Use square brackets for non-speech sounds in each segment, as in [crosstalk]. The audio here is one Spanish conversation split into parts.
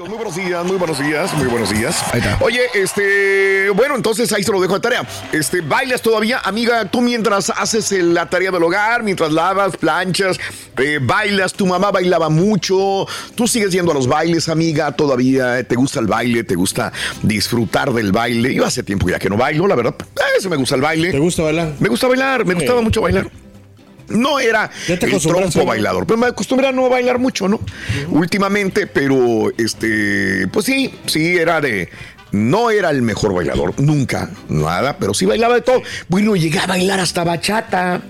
Amigos, muy buenos días, muy buenos días, muy buenos días. Oye, este, bueno, entonces ahí se lo dejo de tarea. Este, ¿bailas todavía? Amiga, tú mientras haces la tarea del hogar, mientras lavas, planchas, eh, bailas, tu mamá bailaba mucho, tú sigues yendo a los bailes, amiga, todavía te gusta el baile, te gusta disfrutar del baile. Yo hace tiempo ya que no bailo, la verdad, eso me gusta el baile. ¿Te gusta bailar? Me gusta bailar, me gustaba mucho bailar. No era el trompo bailador, pero me acostumbré a no bailar mucho, ¿no? Últimamente, pero este, pues sí, sí era de. No era el mejor bailador, nunca, nada, pero sí bailaba de todo. Bueno, llegué a bailar hasta bachata.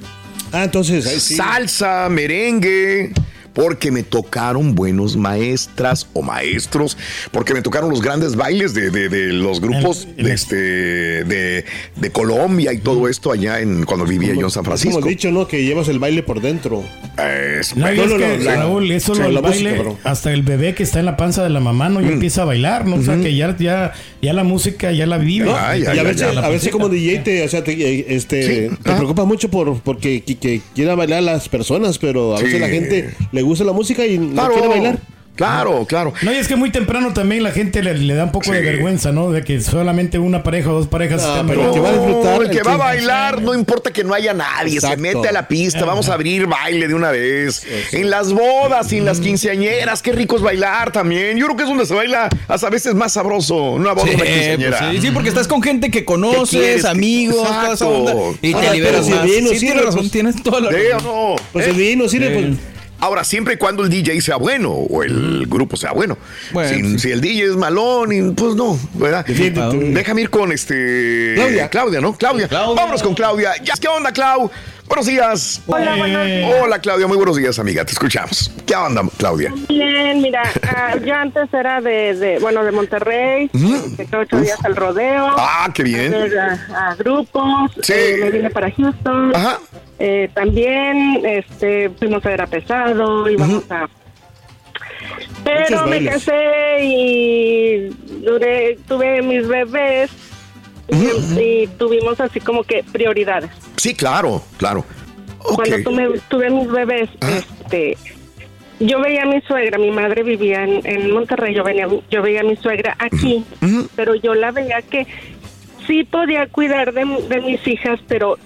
Ah, entonces, ahí sí. Salsa, merengue. Porque me tocaron buenos maestras o maestros, porque me tocaron los grandes bailes de, de- de los grupos de, este, de, de Colombia y todo esto allá en cuando vivía yo en San Francisco. Como dicho, ¿no? Que llevas el baile por dentro. Es, No, y es que, Raúl, eso sí, lo baile, música, hasta el bebé que está en la panza de la mamá, ¿no? Ya Mm. empieza a bailar, ¿no? O sea, que ya, ya, ya la música ya la vive. y a veces, a veces como DJ te, o sea, te, eh, este, te preocupa mucho por porque que, que quiera bailar las personas, pero a veces Sí. la gente le gusta la música y no Claro, quiere bailar. Claro, claro. No, y es que muy temprano también la gente le, le da un poco de vergüenza, ¿no? De que solamente una pareja o dos parejas estén pero bailando. el que va a disfrutar, el que va a bailar, no importa que no haya nadie, Exacto. se mete a la pista, vamos a abrir baile de una vez. En las bodas y en las quinceañeras, qué rico es bailar también. Yo creo que es donde se baila hasta a veces más sabroso, una boda Sí, una pues quinceañera. sí, sí, porque estás con gente que ¿Qué conoces, quieres? amigos, toda esa Exacto. onda, y te Ah, liberas más. si el vino Sí, sirve, tienes razón, pues, tienes toda la ¿Sí razón. no? Pues el ¿Eh? vino sirve, pues. Ahora, siempre y cuando el DJ sea bueno o el grupo sea bueno. Bueno, si, si el DJ es malón, y, pues no, ¿verdad? Defiéndete. Déjame ir con este. Claudia. Claudia, ¿no? Claudia. Vámonos con Claudia. Ya, ¿Qué onda, Clau? Buenos días. Hola, buenos días. Hola, Claudia. Muy buenos días, amiga. Te escuchamos. ¿Qué onda, Claudia? Bien, mira, ah, yo antes era de, de, bueno, de Monterrey, de que ocho días al rodeo. Ah, qué bien. a ver A, a grupos, Sí. eh, me vine para Houston. Ajá. Eh, también este, fuimos a ver a Pesado, íbamos a... Pero me casé y duré, tuve mis bebés y, y tuvimos así como que prioridades. Sí, claro, claro. Ok. Cuando tuve, tuve mis bebés, este, yo veía a mi suegra, mi madre vivía en, en Monterrey, yo, venía, yo veía a mi suegra aquí, pero yo la veía que sí podía cuidar de, de mis hijas, pero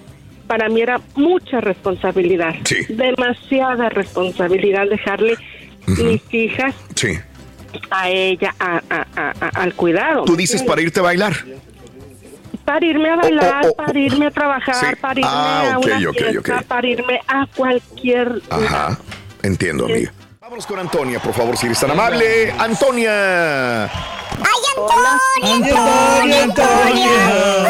para mí era mucha responsabilidad, Sí. demasiada responsabilidad dejarle mis hijas Sí. a ella a, a- a- a- al cuidado. Tú dices para irte a bailar. Para irme a bailar, Oh, oh, oh. para irme a trabajar, Sí. para irme Ah, a una fiesta, para irme a cualquier Ajá. Entiendo, amiga. Vámonos con Antonia, por favor, si eres tan amable. Antonia. ¡Ay, Antonia, Antonia, Antonia!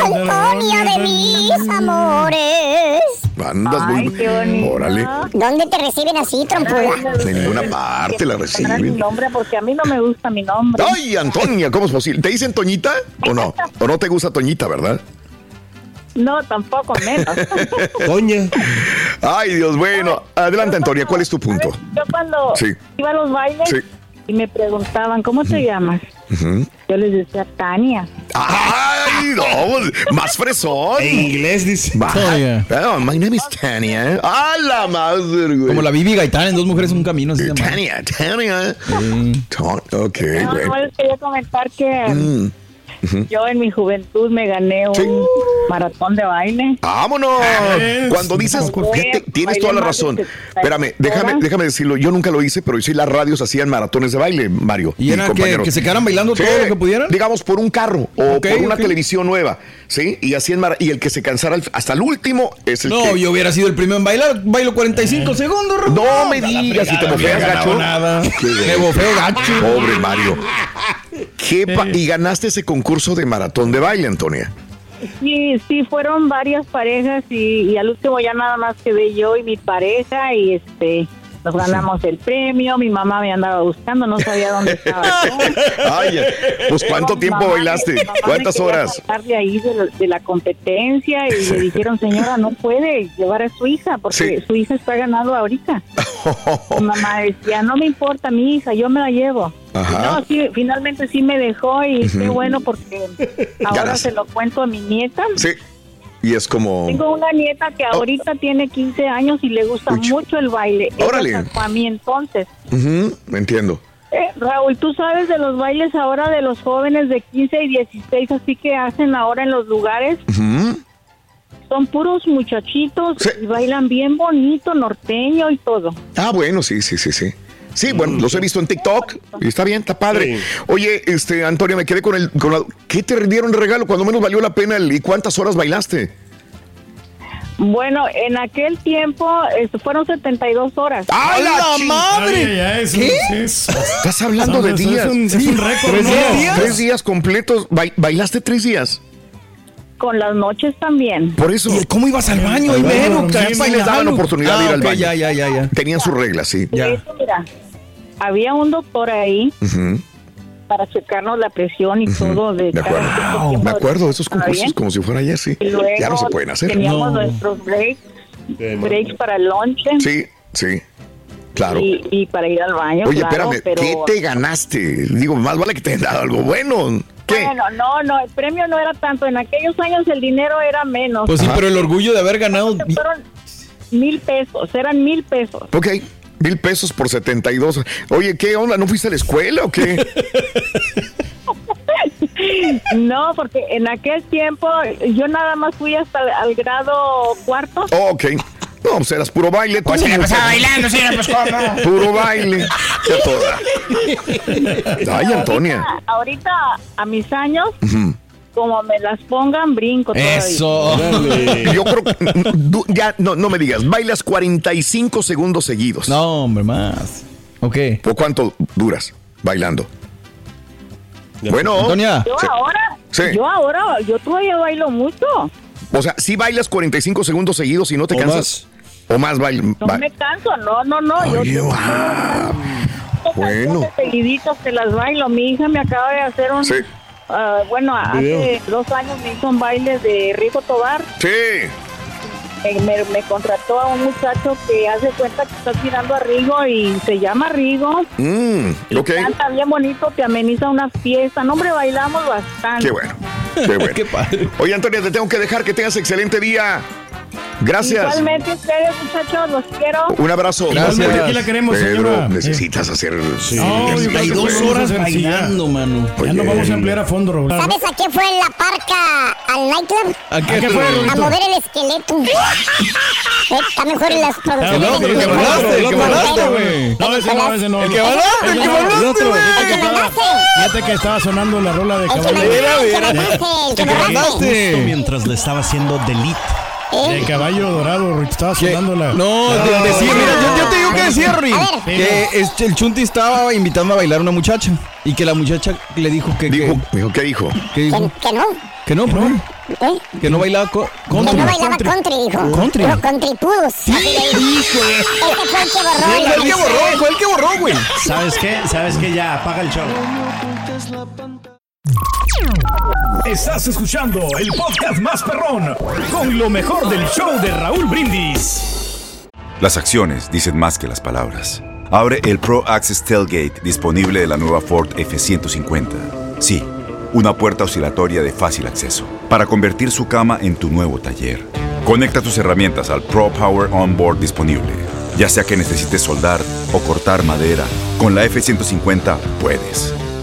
Antonia de mis amores. Andas muy. Órale. ¿Dónde te reciben así, trompuda? De ninguna parte la mi reciben. nombre porque a mí no me gusta mi nombre. Ay, Antonia, ¿cómo es posible? ¿Te dicen Toñita o no? [laughs] ¿O no te gusta Toñita, verdad? No, tampoco menos. [laughs] Toña. Ay, Dios, bueno. Adelante, Antonia, ¿cuál es tu punto? Yo cuando Sí. iba a los bailes Sí. Y me preguntaban, ¿cómo te llamas? Yo les decía, Tania. Ay, no, más fresón. En inglés dice. Tania. Oh, my name is Tania. A la madre, güey. Como la Bibi Gaitán en Dos Mujeres un Camino. así se llama. Tania, Tania. Ton- Ok, No, güey. no, les quería comentar que Mm. Yo en mi juventud me gané un maratón de baile. ¡Vámonos! Cuando dices, fíjate, tienes toda la razón. Espérame, déjame, déjame decirlo. Yo nunca lo hice, pero sí las radios hacían maratones de baile, Mario. ¿Y era que- se quedaran bailando todo lo que pudieran? Digamos, por un carro o por una televisión nueva. ¿Sí? Y hacían y el que se cansara hasta el último es el No, que. yo hubiera sido el primero en bailar. Bailo 45 segundos, Raúl. No me digas si te bofeas, no gacho. Me bofeo gacho. Pobre Mario. ¿Qué pa- y ganaste ese concurso de maratón de baile, Antonia. Sí, sí, fueron varias parejas y, y al último ya nada más quedé yo y mi pareja y este nos ganamos el premio. Mi mamá me andaba buscando, no sabía dónde estaba. [laughs] Ay, pues ¿cuánto tiempo Mamá bailaste? ¿Cuántas horas? de ahí de, la- de la competencia y le dijeron, señora, no puede llevar a su hija porque su hija está ganando ahorita. [laughs] Mi mamá decía, no me importa mi hija, yo me la llevo. Ajá. No, sí, finalmente sí me dejó y qué Ujú. bueno porque ahora se lo cuento a mi nieta. Sí. Y es como. Tengo una nieta que ahorita tiene 15 años y le gusta mucho el baile. Órale. sacó a mí entonces. Ujú, me entiendo. Eh, Raúl, tú sabes de los bailes ahora de los jóvenes de 15 y 16, así que hacen ahora en los lugares. Ujú. Son puros muchachitos y bailan bien bonito, norteño y todo. Ah, bueno, sí, sí, sí, sí. Sí, bueno, los he visto en TikTok y está bien, está padre. Oye, este, Antonio, me quedé con el. Con la- ¿Qué te dieron de regalo? Cuando menos valió la pena el- y cuántas horas bailaste. Bueno, en aquel tiempo este, fueron 72 horas. ¡Ay, la ay, ay, eso ¿Qué? es- Estás hablando de Eso es días. un- es un récord, ¿Tres ¿no? días? Tres días completos. Ba- ¿Bailaste tres días? Con las noches también. Por eso. ¿Cómo ibas al baño ahí, mero? Sí, sí les daban oportunidad de ir Ah, al baño. Ya, ya, ya, ya. Tenían sus reglas, sí. De hecho, mira, había un doctor ahí Ujú, para checarnos la presión y todo. De De acuerdo. tiempo Me acuerdo de esos ¿Estaba concursos como si fuera ayer, sí. Y luego Ya no se pueden hacer. Teníamos nuestros breaks, breaks para el lunch Sí, sí. Claro. y, y para ir al baño. Oye, claro, espérame, pero... ¿qué te ganaste? Digo, más vale que te hayan dado algo bueno. ¿Qué? Bueno, no, no, el premio no era tanto. En aquellos años el dinero era menos. Pues sí, pero el orgullo de haber ganado. Fueron mil pesos, eran mil pesos. Ok, mil pesos por 72. Oye, ¿qué onda? ¿No fuiste a la escuela o qué? [laughs] No, porque en aquel tiempo yo nada más fui hasta el al grado cuarto. Oh, ok. No, pues eras puro baile. Pues se la pasaba bailando, señora, pues, ¿cómo? Puro baile. Qué toda. Ay, Antonia. Ahorita, ahorita, a mis años, como me las pongan, brinco todavía. Yo creo que ya no, no me digas, bailas 45 segundos seguidos. No, hombre, más. Ok. ¿Por cuánto duras bailando? Bueno, Antonia. Yo Sí. ahora, Sí. yo ahora, yo todavía bailo mucho. O sea, si bailas 45 segundos seguidos y no te O cansas. O más baile. No me canso, no, no, no. yo Oye, tengo bueno. canciones seguiditas que las bailo. Mi hija me acaba de hacer un... Sí. ah, bueno, hace dos años me hizo un baile de Rico Tobar. Sí. Me, me- me contrató a un muchacho que hace cuenta que está tirando a Rigo y se llama Rigo. Mm, Y ok. canta bien bonito, te ameniza una fiesta. No, hombre, bailamos bastante. Qué bueno. Qué [laughs] bueno. Qué padre. Oye, Antonia, te tengo que dejar que tengas excelente día. Gracias. Igualmente ustedes, muchachos, los quiero. Un abrazo. Gracias. Aquí la queremos, Pedro, señora. necesitas hacer. Sí. No, yo creo que dos podemos horas bailando, mano. Ya nos vamos a emplear a fondo, Raúl. ¿Sabes a qué fue la parca al nightclub? ¿A qué, ¿A qué fue? A mover el esqueleto. [laughs] Está mejor en las producciones. no, pero el que bailaste, el que bailaste, güey. No, ese no, ese no. El que bailaste, el que bailaste, güey. El que bailaste. Fíjate que estaba sonando la rola de caballo. el que mira. bailaste, el que bailaste. mientras le estaba haciendo delete. Eh, El caballo dorado, estaba Que- sonando la... No, de- decía, mira, yo, yo te digo que decía, Rin, que este, el Chunti estaba invitando a bailar a una muchacha y que la muchacha le dijo que, que, Dijo, dijo, ¿qué dijo? que dijo Que, que no, que no, ¿por qué? ¿eh? que no bailaba co- Que country. no bailaba country, dijo. Country. Pero countrypudos. así le dijo. Hijo de- Ese fue el que Fue borró. el que borró, fue el que borró, güey. ¿Sabes qué? ¿Sabes qué? Ya, apaga el show. Estás escuchando el podcast más perrón con lo mejor del show de Raúl Brindis. Las acciones dicen más que las palabras. Abre el Pro Access Tailgate disponible de la nueva Ford F-150. Sí, una puerta oscilatoria de fácil acceso para convertir su cama en tu nuevo taller. Conecta tus herramientas al Pro Power Onboard disponible. Ya sea que necesites soldar o cortar madera, con la F-150 puedes.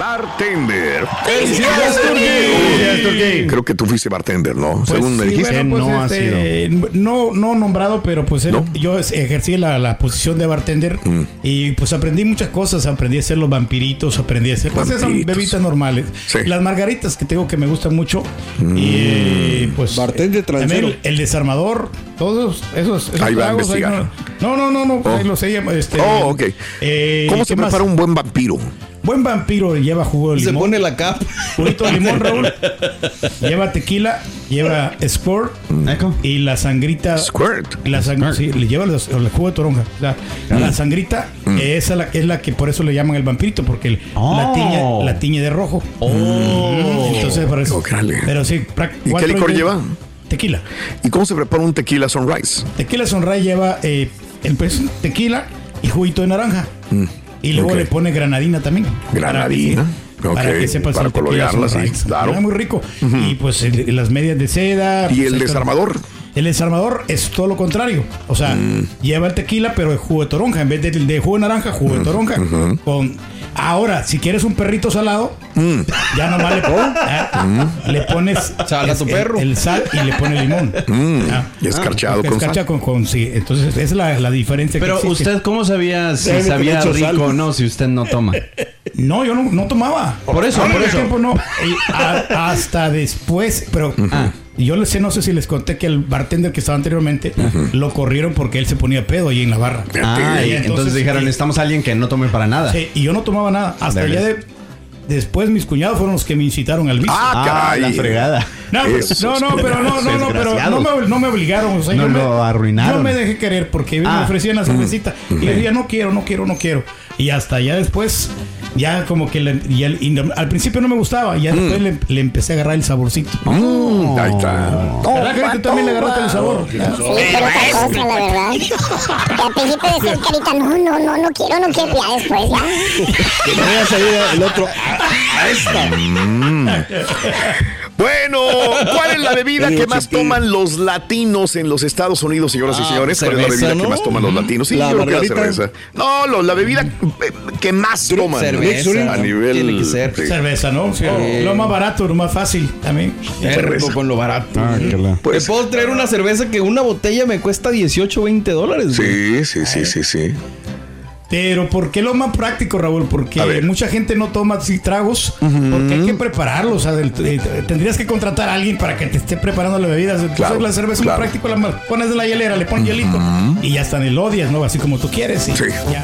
Bartender. Creo que tú fuiste bartender, ¿no? Pues Según me sí, dijiste. bueno, pues, este, no, no nombrado, pero pues era- yo ejercí la, la posición de bartender Mm. y pues aprendí muchas cosas. Aprendí a hacer los vampiritos, aprendí a hacer pues, esas bebidas normales. Las margaritas que tengo que me gustan mucho. Mm. Y pues. Bartender también transero. el, el desarmador, todos esos. esos Ahí va a ahí investigar. no, no, no, no, Oh. ahí lo sé. Este, Oh, ok. eh, ¿Cómo ¿qué se más? prepara un buen vampiro? Buen vampiro lleva jugo de Se limón. pone la capa. Juguito de limón, Raúl. [laughs] lleva tequila, lleva squirt y la sangrita. Squirt. La sang- sí, le lleva los- el jugo de toronja. O sea, La sangrita esa la, es la que por eso le llaman el vampirito, porque el- la, Oh. tiñe, la tiñe de rojo. Mm, Entonces, por eso. Pero sí, ¿Y qué licor lleva? Tequila. ¿Y cómo se prepara un tequila sunrise? Tequila Sunrise lleva eh, el pues, tequila y juguito de naranja. Y luego le pone granadina también. Granadina. Para que, para Ok, que sepas para el colorearla, sí, claro. Muy rico. Y pues el- las medias de seda. ¿Y pues, el desarmador? El desarmador es todo lo contrario. O sea, Mm. lleva el tequila, pero de jugo de toronja. En vez de, de jugo de naranja, jugo de toronja. Con Ahora, si quieres un perrito salado, Mm. ya nomás le, pon- ah, le pones Sal a tu el- perro. El, sal y le pones limón. Ah, Y escarchado con sal. escarcha con, con- sí. Entonces, esa es la, la diferencia. que Pero usted, ¿cómo sabía si Debe sabía sal. rico o no si usted no toma? No, yo no, no tomaba. Por eso, por eso. tiempo no. Y a- hasta después, pero Ah. yo les sé, no sé si les conté que el bartender que estaba anteriormente lo corrieron porque él se ponía pedo ahí en la barra. Ah, y entonces, dijeron, eh, necesitamos a alguien que no tome para nada. sí, y yo no tomaba nada. Hasta ya de, después mis cuñados fueron los que me incitaron al vicio. Ah, caray. la fregada. No, pero- Esos no, no, pero no, no, no, pero no me, no me obligaron. O sea, No yo, me, lo arruinaron. yo me dejé querer porque me Ah. ofrecían la cervecita. Y le decía, no quiero, no quiero, no quiero. Y hasta ya después, ya como que le- y al, y no- al principio no me gustaba. Y ya después le, le empecé a agarrar el saborcito. Mm, ahí está. ¿Verdad que tú también le agarraste el sabor? Sí, pero otra cosa, la verdad. Al principio decía el carita, no, no, no, no quiero, no quiero. Ya después, ya. Que no vaya a salir el otro. A, a esta. Bueno, ¿cuál es la bebida que más toman los latinos en los Estados Unidos, señoras y Ah, señores? ¿Cuál es la cerveza, bebida que más toman los latinos? Sí, La yo creo que la cerveza. No, lo- la bebida eh, que más toman. cerveza. A nivel. Tiene que ser. sí. Cerveza, ¿no? Sí, Lo más barato, lo más fácil también. Perro con lo barato. Pues- Me puedo traer una cerveza que una botella me cuesta 18 o 20 dólares. güey. Sí, sí, sí, sí, sí. Pero ¿por qué lo más práctico, Raúl? Porque mucha gente no toma así tragos porque hay que prepararlos. O sea, del- eh, tendrías que contratar a alguien para que te esté preparando las bebidas. Entonces Claro, la cerveza claro. es muy práctico. La pones en la hielera, le pones hielito y ya están el odias, ¿no? Así como tú quieres. y Sí. ya.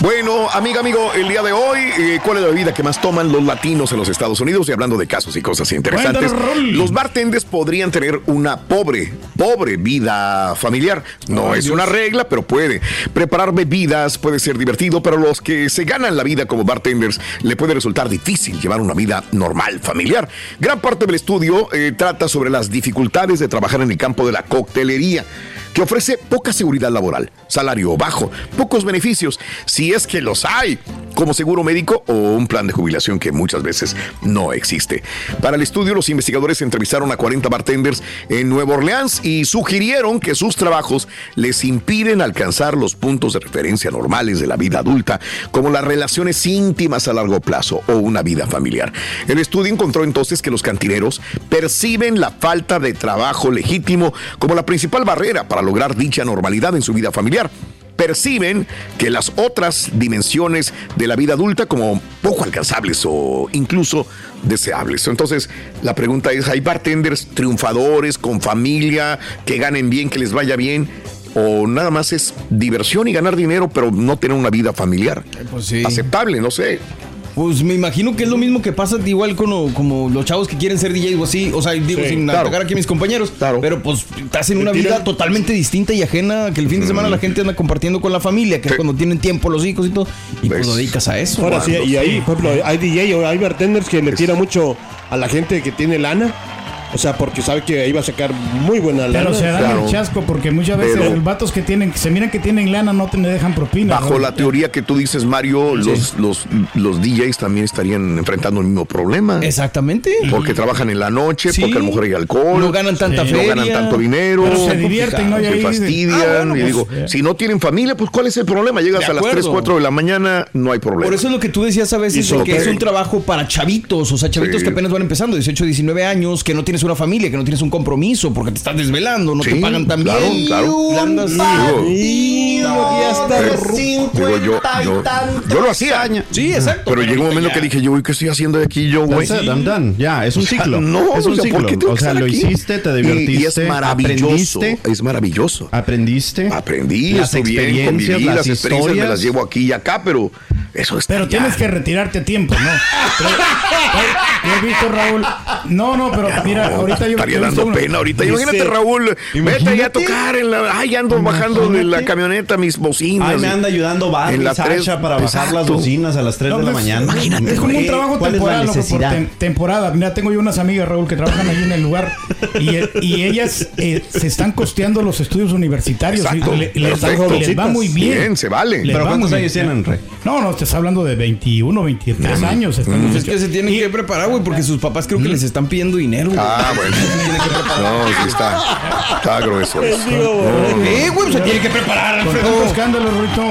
Bueno, amiga, amigo, el día de hoy, eh, ¿cuál es la bebida que más toman los latinos en los Estados Unidos? Y hablando de casos y cosas interesantes, los bartenders podrían tener una pobre, pobre vida familiar. No Ay, es Dios. una regla, pero puede. Preparar bebidas puede ser divertido, pero los que se ganan la vida como bartenders le puede resultar difícil llevar una vida normal, familiar. Gran parte del estudio eh, trata sobre las dificultades de trabajar en el campo de la coctelería que ofrece poca seguridad laboral, salario bajo, pocos beneficios, si es que los hay, como seguro médico o un plan de jubilación que muchas veces no existe. Para el estudio, los investigadores entrevistaron a 40 bartenders en Nueva Orleans y sugirieron que sus trabajos les impiden alcanzar los puntos de referencia normales de la vida adulta, como las relaciones íntimas a largo plazo o una vida familiar. El estudio encontró entonces que los cantineros perciben la falta de trabajo legítimo como la principal barrera para lograr dicha normalidad en su vida familiar perciben que las otras dimensiones de la vida adulta como poco alcanzables o incluso deseables. Entonces, la pregunta es, ¿hay bartenders triunfadores con familia que ganen bien, que les vaya bien? ¿O nada más es diversión y ganar dinero, pero no tener una vida familiar? Pues Aceptable, no sé. Pues me imagino que es lo mismo que pasa igual con como los chavos que quieren ser DJs o así. O sea, digo, Sí, sin claro. atacar aquí a mis compañeros. Pero pues estás en una vida totalmente distinta y ajena que el fin de semana la gente anda compartiendo con la familia, que es cuando tienen tiempo los hijos y todo. Y pues lo dedicas a eso. Ahora sí, y ahí, por ejemplo, hay DJ o hay bartenders que le tiran mucho a la gente que tiene lana. O sea, porque sabe que ahí va a sacar muy buena lana. Pero se dan el chasco porque muchas veces Pero- los vatos que tienen, que se miran que tienen lana no te le dejan propina. Bajo ¿no? la teoría que tú dices, Mario, los, los, los DJs también estarían enfrentando el mismo problema. Exactamente. Porque trabajan en la noche, Sí. porque a lo mejor hay alcohol. No ganan tanta No feria. ganan tanto dinero. Pero se divierten, ¿no? Y Se fastidian. Ah, bueno, y pues, digo, eh. si no tienen familia, pues ¿cuál es el problema? Llegas a las 3, acuerdo. 4 de la mañana, no hay problema. Por eso es lo que tú decías a veces, de que es un trabajo para chavitos, o sea, chavitos Sí. que apenas van empezando, 18, 19 años, que no tienes una familia, que no tienes un compromiso, porque te estás desvelando, no te pagan tan claro, bien. claro. Y andas- Digo, y hasta digo, yo, yo, yo lo hacía. Sí, exacto. Pero llegó un momento que dije, yo, güey, ¿qué estoy haciendo de aquí yo, güey? Ya, es un O sea, ciclo. No, es un o sea, ciclo. ¿por qué tengo o sea, lo aquí? hiciste, te divertiste, Y, es maravilloso. aprendiste. Es maravilloso. Aprendiste. Aprendí, Las estoy bien, experiencias, conviví, las las experiencias me historias. las llevo aquí y acá, pero eso está Pero ya. tienes que retirarte a tiempo, ¿no? Pero, yo he visto, Raúl. No, no, pero mira, ahorita yo. Estaría yo he visto dando uno- pena ahorita. Dice- Imagínate, Raúl, vete Imagínate. ahí a tocar en la. Ay, ando bajando de la camioneta mis bocinas. Ay, me anda ayudando Barry En la tres- para bajar las bocinas a las 3 No, de la mañana. Es como un trabajo ¿Cuál es la temporal, loco, por tem- temporada. Mira, tengo yo unas amigas, Raúl, que trabajan allí en el lugar y, y ellas eh, se están costeando los estudios universitarios. Exacto. Y le- les, les va muy bien. Bien, se vale. Les ¿Pero cuántos años tienen, Rey? No, no, estás hablando de 21, 23 años. Pues los es que se tienen que preparar, güey, porque sus papás creo que les están pidiendo dinero. güey. Ah, bueno. [laughs] No, sí está. Está grueso eso. Eh, güey, se tiene que preparar, Con Alfredo. tanto escándalo, Ruito.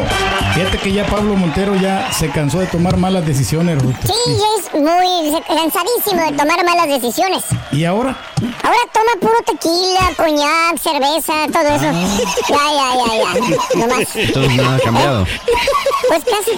Fíjate que ya Pablo Montero ya se cansó de tomar malas decisiones, Ruito. Sí, ya es muy cansadísimo de tomar malas decisiones. ¿Y ahora? Ahora toma puro tequila, coñac, cerveza, todo eso. Ya, ya, ya, ya. Nomás. Entonces nada ha cambiado. Pues casi,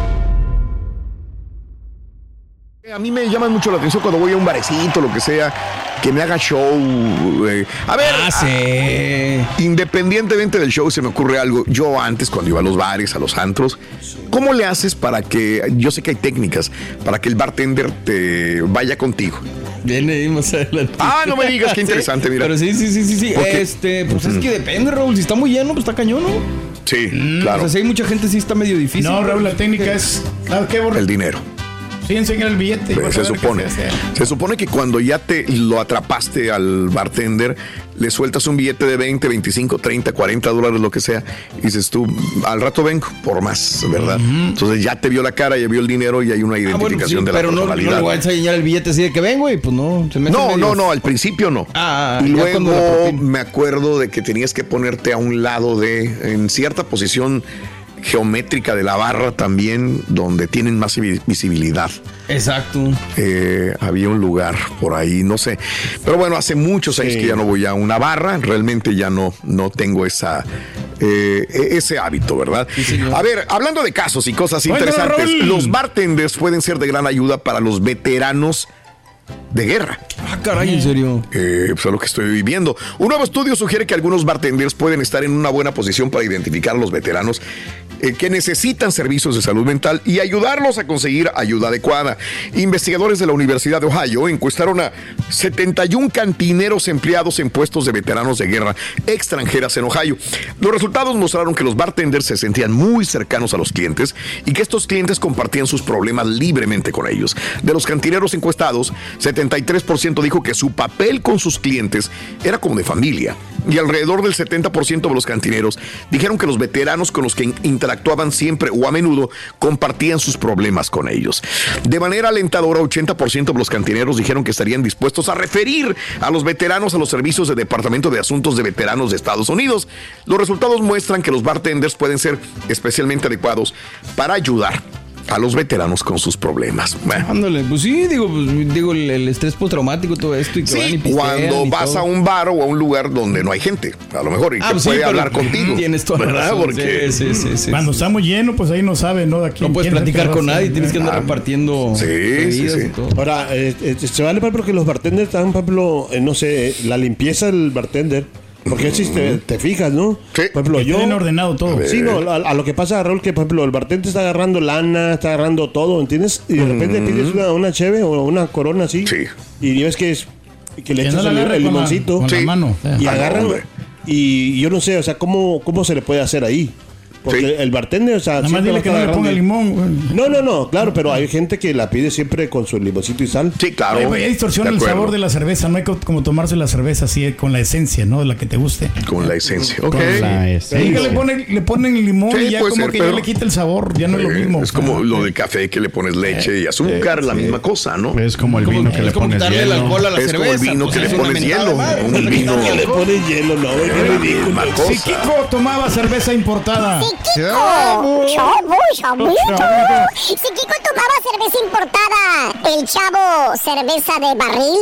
A mí me llama mucho la atención cuando voy a un barecito, lo que sea, que me haga show. eh. A ver, Ah, sí. independientemente del show, se me ocurre algo. Yo antes, cuando iba a los bares, a los antros, ¿cómo le haces para que, yo sé que hay técnicas, para que el bartender te vaya contigo? Viene ahí más adelante. Ah, no me digas, qué [laughs] Sí, interesante, mira. Pero sí, sí, sí, sí, sí. Este, pues es que depende, Raúl. Si está muy lleno, pues está cañón, ¿no? Sí, O claro. sea, si hay mucha gente, sí está medio difícil. No, Raúl, la técnica es. ¿Sabes qué? El dinero. Sí, el billete. y Pues, se supone. se supone que cuando ya te lo atrapaste al bartender, le sueltas un billete de 20, 25, 30, 40 dólares, lo que sea, y dices tú, al rato vengo por más, ¿verdad? Entonces ya te vio la cara, ya vio el dinero y hay una Ah, bueno, identificación sí, de la pero no, no personalidad. le voy a enseñar el billete así de que vengo y pues no. Se me No, no, no, al principio no. Ah, y ya cuando la luego me acuerdo de que tenías que ponerte a un lado de, en cierta posición geométrica de la barra también, donde tienen más vi- visibilidad. Exacto. Eh, había un lugar por ahí, no sé. Pero bueno, hace muchos años que ya no voy a una barra, realmente ya no, no tengo esa, eh, e- ese hábito, ¿verdad? a ver, hablando de casos y cosas interesantes, Raúl. los bartenders pueden ser de gran ayuda para los veteranos de guerra. Ah, caray, en serio. Eh, pues es lo que estoy viviendo. Un nuevo estudio sugiere que algunos bartenders pueden estar en una buena posición para identificar a los veteranos eh, que necesitan servicios de salud mental y ayudarlos a conseguir ayuda adecuada. Investigadores de la Universidad de Ohio encuestaron a 71 cantineros empleados en puestos de veteranos de guerra extranjeras en Ohio. Los resultados mostraron que los bartenders se sentían muy cercanos a los clientes y que estos clientes compartían sus problemas libremente con ellos. De los cantineros encuestados, 73% 40% dijo que su papel con sus clientes era como de familia. Y alrededor del 70% de los cantineros dijeron que los veteranos con los que in- interactuaban siempre o a menudo compartían sus problemas con ellos. De manera alentadora, 80% de los cantineros dijeron que estarían dispuestos a referir a los veteranos a los servicios de Departamento de Asuntos de Veteranos de Estados Unidos. Los resultados muestran que los bartenders pueden ser especialmente adecuados para ayudar a los veteranos con sus problemas. Bueno. Ándale, pues sí, digo, pues, digo el, el estrés postraumático, todo esto y que van y Sí, pistean cuando y vas todo. a un bar o a un lugar donde no hay gente, a lo mejor, y Ah, que pues sí, puede pero- hablar contigo. [laughs] Tienes toda la ¿verdad? razón, Porque sí, sí, sí, sí. Cuando está muy lleno, pues ahí no sabe, ¿no? De aquí, No puedes quién platicar con nadie, tienes que andar Ah, repartiendo bebidas y todo. Ahora, eh, eh, se vale, por ejemplo, que los bartenders están, por ejemplo, eh, no sé, la limpieza del bartender. Porque si te, te fijas, ¿no? Por ejemplo, Que yo. tienen ordenado todo. Sí, no, a, a lo que pasa, Raúl, que por ejemplo, el bartender está agarrando lana, está agarrando todo, ¿entiendes? Y de repente pides una, una cheve o una corona así. Y ves que es. Que le echas no la el, el con la- limoncito. la Sí. mano. Y Ah, agarran. Y yo no sé, o sea, ¿cómo, cómo se le puede hacer ahí? Porque el bartender, o sea, Nada más dile que no le ponga limón. güey. No, no, no, claro, pero hay gente que la pide siempre con su limoncito y sal. Sí, Oye, pues, ya distorsiona el sabor de la cerveza. No hay co- como tomarse la cerveza así eh, con la esencia, ¿no? La que te guste. Con la esencia, ok. Con la Sí, que le ponen, le ponen limón Sí, y ya como ser, que pero- ya le quita el sabor. Ya no es lo Eh, mismo. Es como lo del café que le pones leche y azúcar, la misma cosa, ¿no? Es como el vino que le pones hielo. es como el vino que le pones hielo. Un vino. [laughs] le pones hielo, no, güey, ridículo. Si Kiko tomaba cerveza importada. Chavo, chavo, chavito. Si Kiko tomaba cerveza importada, el chavo cerveza de barril.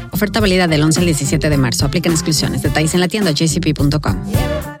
Oferta válida del 11 al 17 de marzo. Aplican exclusiones. Detalles en la tienda jcp.com.